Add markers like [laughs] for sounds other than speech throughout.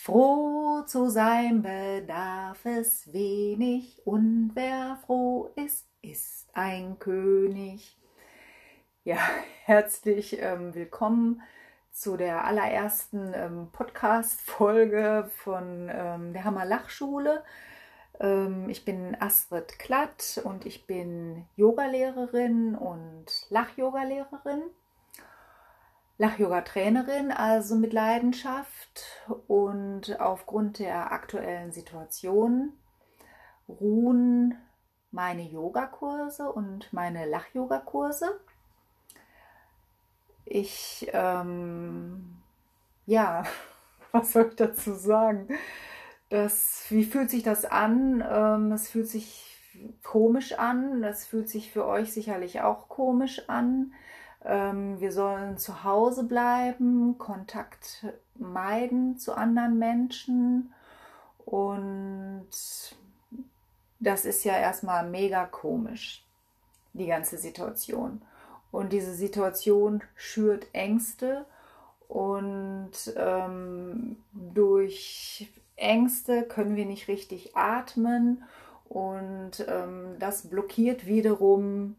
Froh zu sein bedarf es wenig, und wer froh ist, ist ein König. Ja, [laughs] herzlich ähm, willkommen zu der allerersten ähm, Podcast-Folge von ähm, der Hammer Lachschule. Ähm, ich bin Astrid Klatt und ich bin Yogalehrerin und Lach-Yoga-Lehrerin. Lach-Yoga-Trainerin, also mit Leidenschaft und aufgrund der aktuellen Situation ruhen meine Yogakurse und meine Lach-Yoga-Kurse. Ich, ähm, ja, [laughs] was soll ich dazu sagen? Das, wie fühlt sich das an? Ähm, es fühlt sich komisch an. Das fühlt sich für euch sicherlich auch komisch an. Ähm, wir sollen zu Hause bleiben, Kontakt meiden zu anderen Menschen. Und das ist ja erstmal mega komisch, die ganze Situation. Und diese Situation schürt Ängste. Und ähm, durch Ängste können wir nicht richtig atmen. Und ähm, das blockiert wiederum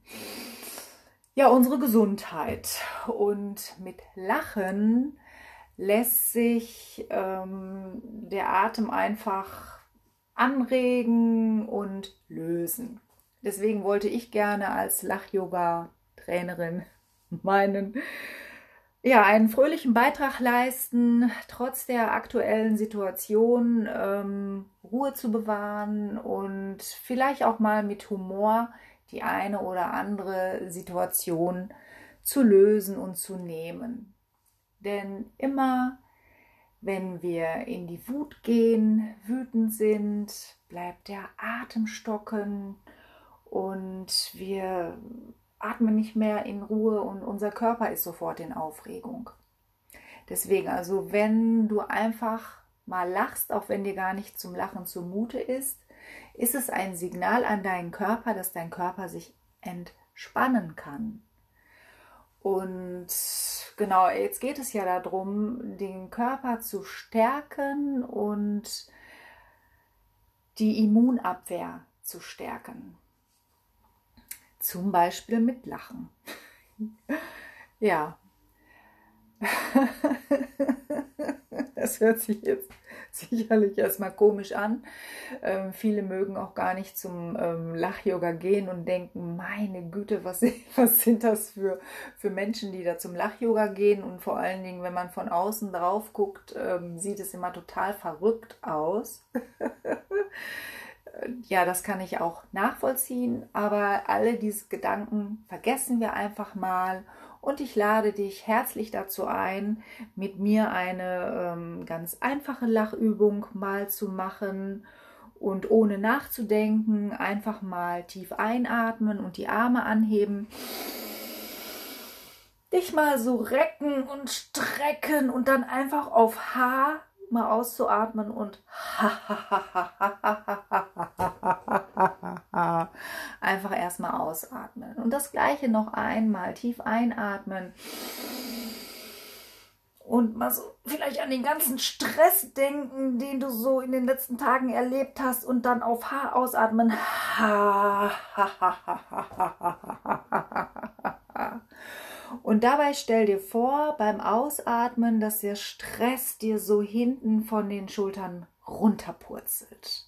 ja, unsere Gesundheit. Und mit Lachen lässt sich ähm, der Atem einfach anregen und lösen. Deswegen wollte ich gerne als Lach-Yoga-Trainerin [laughs] meinen, ja, einen fröhlichen Beitrag leisten, trotz der aktuellen Situation ähm, Ruhe zu bewahren und vielleicht auch mal mit Humor die eine oder andere Situation zu lösen und zu nehmen. Denn immer, wenn wir in die Wut gehen, wütend sind, bleibt der Atem stocken und wir atmen nicht mehr in Ruhe und unser Körper ist sofort in Aufregung. Deswegen, also wenn du einfach mal lachst, auch wenn dir gar nicht zum Lachen zumute ist, ist es ein Signal an deinen Körper, dass dein Körper sich entspannen kann. Und genau, jetzt geht es ja darum, den Körper zu stärken und die Immunabwehr zu stärken. Zum Beispiel mit Lachen. [laughs] ja. [laughs] das hört sich jetzt [laughs] sicherlich erstmal komisch an. Ähm, viele mögen auch gar nicht zum ähm, Lach-Yoga gehen und denken, meine Güte, was, [laughs] was sind das für, für Menschen, die da zum Lach-Yoga gehen? Und vor allen Dingen, wenn man von außen drauf guckt, ähm, sieht es immer total verrückt aus. [laughs] ja, das kann ich auch nachvollziehen, aber alle diese Gedanken vergessen wir einfach mal und ich lade dich herzlich dazu ein, mit mir eine ähm, ganz einfache Lachübung mal zu machen und ohne nachzudenken einfach mal tief einatmen und die Arme anheben. Dich mal so recken und strecken und dann einfach auf H mal auszuatmen und [laughs] einfach erstmal ausatmen. Und das gleiche noch einmal, tief einatmen. Und mal so vielleicht an den ganzen Stress denken, den du so in den letzten Tagen erlebt hast und dann auf H ausatmen. [laughs] Und dabei stell dir vor, beim Ausatmen, dass der Stress dir so hinten von den Schultern runterpurzelt.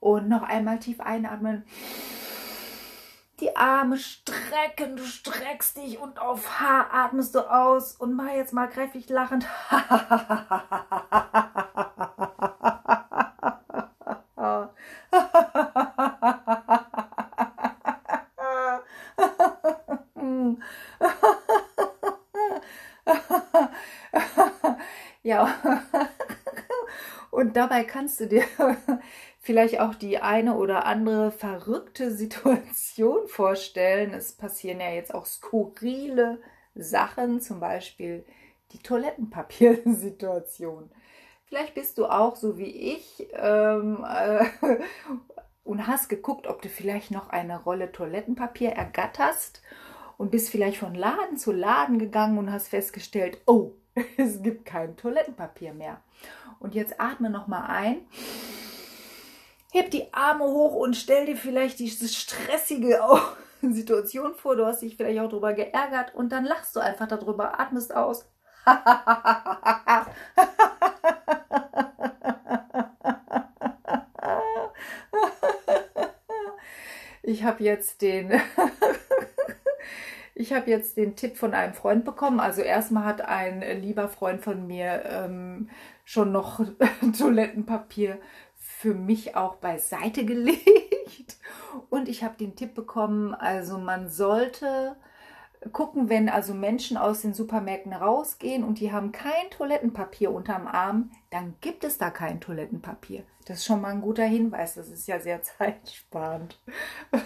Und noch einmal tief einatmen. Die Arme strecken, du streckst dich und auf H atmest du aus und mal jetzt mal kräftig lachend. [laughs] Ja, und dabei kannst du dir vielleicht auch die eine oder andere verrückte Situation [laughs] vorstellen. Es passieren ja jetzt auch skurrile Sachen, zum Beispiel die Toilettenpapiersituation. Vielleicht bist du auch so wie ich ähm, äh, [laughs] und hast geguckt, ob du vielleicht noch eine Rolle Toilettenpapier ergatterst und bist vielleicht von Laden zu Laden gegangen und hast festgestellt, oh, [laughs] Es gibt kein Toilettenpapier mehr. Und jetzt atme noch mal ein. Heb die Arme hoch und stell dir vielleicht diese stressige [laughs] Situation vor. Du hast dich vielleicht auch darüber geärgert und dann lachst du einfach darüber, atmest aus. [laughs] ich habe jetzt den [laughs] ich habe jetzt den Tipp von einem Freund bekommen. Also erstmal hat ein lieber Freund von mir ähm, schon noch Toilettenpapier für mich auch beiseite [laughs] gelegt. Und ich habe den Tipp bekommen, also man sollte gucken, wenn also Menschen aus den Supermärkten rausgehen und die haben kein Toilettenpapier unterm Arm, dann gibt es da kein Toilettenpapier. Das ist schon mal ein guter Hinweis. Das ist ja sehr [laughs] zeitsparend. [laughs]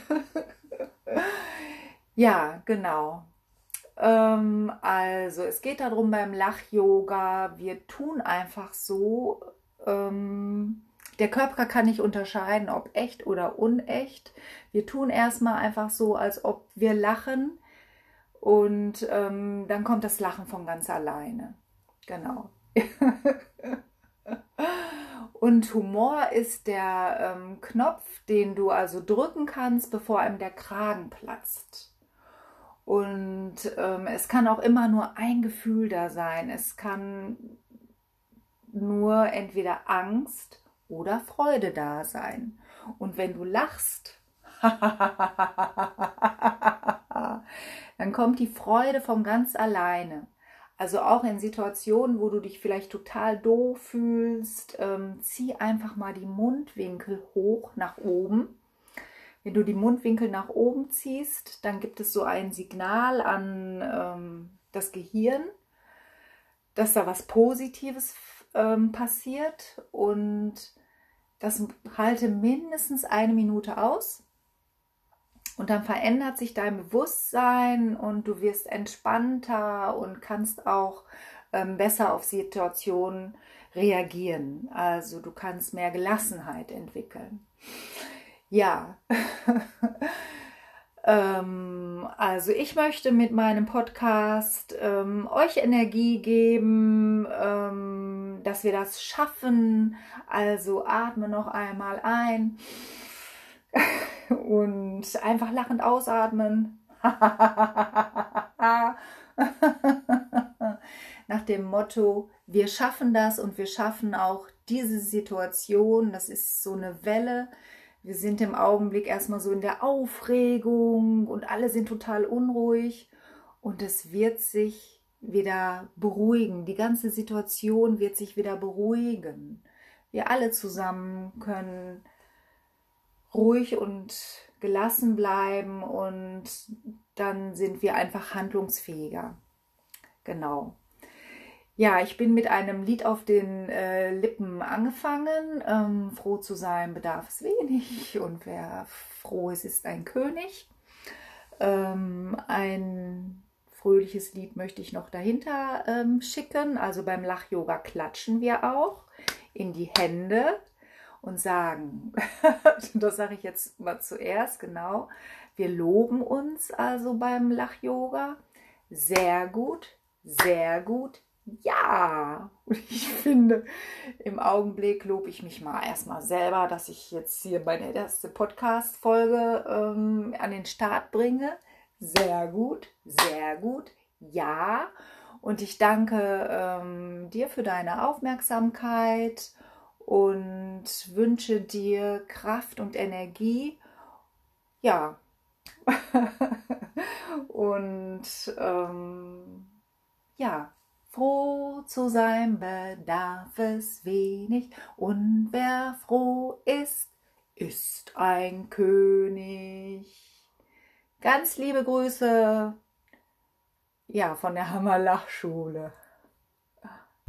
ja, genau. Ähm, also, es geht darum beim Lach-Yoga, wir tun einfach so, ähm, der Körper kann nicht unterscheiden, ob echt oder unecht. Wir tun erstmal einfach so, als ob wir lachen und ähm, dann kommt das Lachen von ganz alleine. Genau. [laughs] und Humor ist der ähm, Knopf, den du also drücken kannst, bevor einem der Kragen platzt. Und ähm, es kann auch immer nur ein Gefühl da sein. Es kann nur entweder Angst oder Freude da sein. Und wenn du lachst, [laughs] dann kommt die Freude von ganz alleine. Also auch in Situationen, wo du dich vielleicht total doof fühlst, ähm, zieh einfach mal die Mundwinkel hoch nach oben wenn du die Mundwinkel nach oben ziehst, dann gibt es so ein Signal an ähm, das Gehirn, dass da was Positives ähm, passiert und das halte mindestens eine Minute aus. Und dann verändert sich dein Bewusstsein und du wirst entspannter und kannst auch ähm, besser auf Situationen reagieren. Also du kannst mehr Gelassenheit entwickeln. Ja. [laughs] ähm, also ich möchte mit meinem Podcast ähm, euch Energie geben, dass wir das schaffen. Also atme noch einmal ein [laughs] und einfach lachend ausatmen. [laughs] Nach dem Motto, wir schaffen das und wir schaffen auch diese Situation. Das ist so eine Welle, wir sind im Augenblick erstmal so in der Aufregung und alle sind total unruhig und es wird sich wieder beruhigen. Die ganze Situation wird sich wieder beruhigen. Wir alle zusammen können ruhig und gelassen bleiben und dann sind wir einfach handlungsfähiger. Genau. Ja, ich bin mit einem Lied auf den äh, Lippen angefangen. Ähm, froh zu sein bedarf es wenig und wer froh ist, ist ein König. Ähm, ein fröhliches Lied möchte ich noch dahinter ähm, schicken. Also beim Lach-Yoga klatschen wir auch in die Hände und sagen, [laughs] das sage ich jetzt mal zuerst, genau, wir loben uns also beim Lach-Yoga. Sehr gut, sehr gut, ja, und [laughs] ich finde, im Augenblick lobe ich mich mal erstmal selber, dass ich jetzt hier meine erste Podcast-Folge ähm, an den Start bringe. Sehr gut, sehr gut, ja. Und ich danke ähm, dir für deine Aufmerksamkeit und wünsche dir Kraft und Energie. Ja. [laughs] und ähm, ja, Froh zu sein bedarf es wenig, und wer froh ist, ist ein König. Ganz liebe Grüße, ja, von der Hammerlachschule.